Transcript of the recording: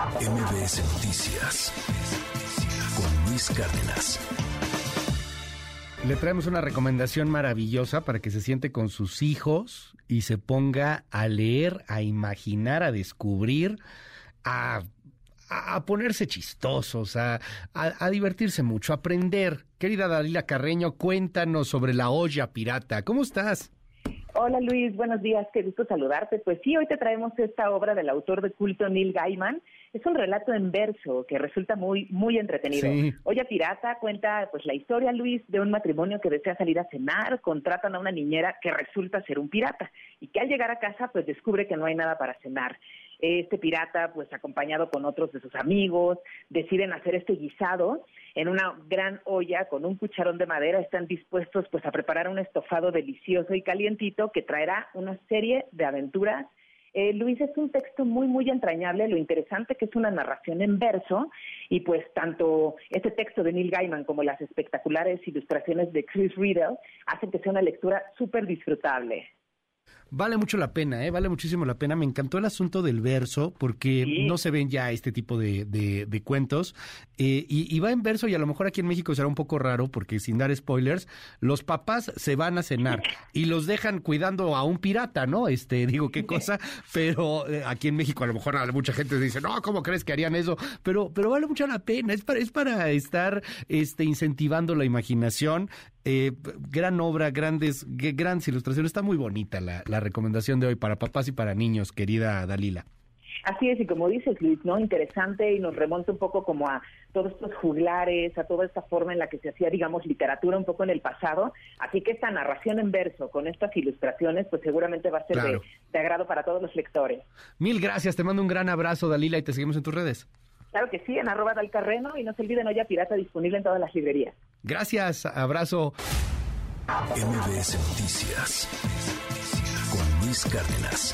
MBS Noticias con Luis Cárdenas. Le traemos una recomendación maravillosa para que se siente con sus hijos y se ponga a leer, a imaginar, a descubrir, a, ponerse chistosos, a, a, divertirse mucho, a aprender. Querida Dalila Carreño, cuéntanos sobre la olla pirata. ¿Cómo estás? Hola Luis, buenos días, qué gusto saludarte. Pues sí, hoy te traemos esta obra del autor de culto Neil Gaiman. Es un relato en verso que resulta muy muy entretenido. Olla Pirata cuenta pues la historia, Luis, de un matrimonio que desea salir a cenar, contratan a una niñera que resulta ser un pirata y que al llegar a casa pues descubre que no hay nada para cenar. Este pirata, pues acompañado con otros de sus amigos, deciden hacer este guisado en una gran olla con un cucharón de madera. Están dispuestos pues a preparar un estofado delicioso y calientito que traerá una serie de aventuras eh, Luis, es un texto muy, muy entrañable, lo interesante que es una narración en verso y pues tanto este texto de Neil Gaiman como las espectaculares ilustraciones de Chris Riddle hacen que sea una lectura súper disfrutable. Vale mucho la pena, ¿eh? vale muchísimo la pena. Me encantó el asunto del verso porque no se ven ya este tipo de, de, cuentos. Eh, y, va en verso y a lo mejor aquí en México será un poco raro porque sin dar spoilers, los papás se van a cenar y los dejan cuidando a un pirata, ¿no? Este, digo qué cosa, pero eh, aquí en México a lo mejor mucha gente dice, no, ¿cómo crees que harían eso? Pero, pero vale mucho la pena, es para, es para estar este, incentivando la imaginación eh, gran obra, grandes, grandes ilustraciones. Está muy bonita la, la, recomendación de hoy para papás y para niños, querida Dalila. Así es, y como dices, Luis, ¿no? Interesante y nos remonta un poco como a todos estos juglares, a toda esta forma en la que se hacía, digamos, literatura un poco en el pasado. Así que esta narración en verso con estas ilustraciones, pues seguramente va a ser de, de agrado para todos los lectores. Mil gracias, te mando un gran abrazo, Dalila, y te seguimos en tus redes. Claro que sí, en arroba Dalcarreno y no se olviden Olla Pirata disponible en todas las librerías. Gracias, abrazo. MBS Noticias Luis Cárdenas.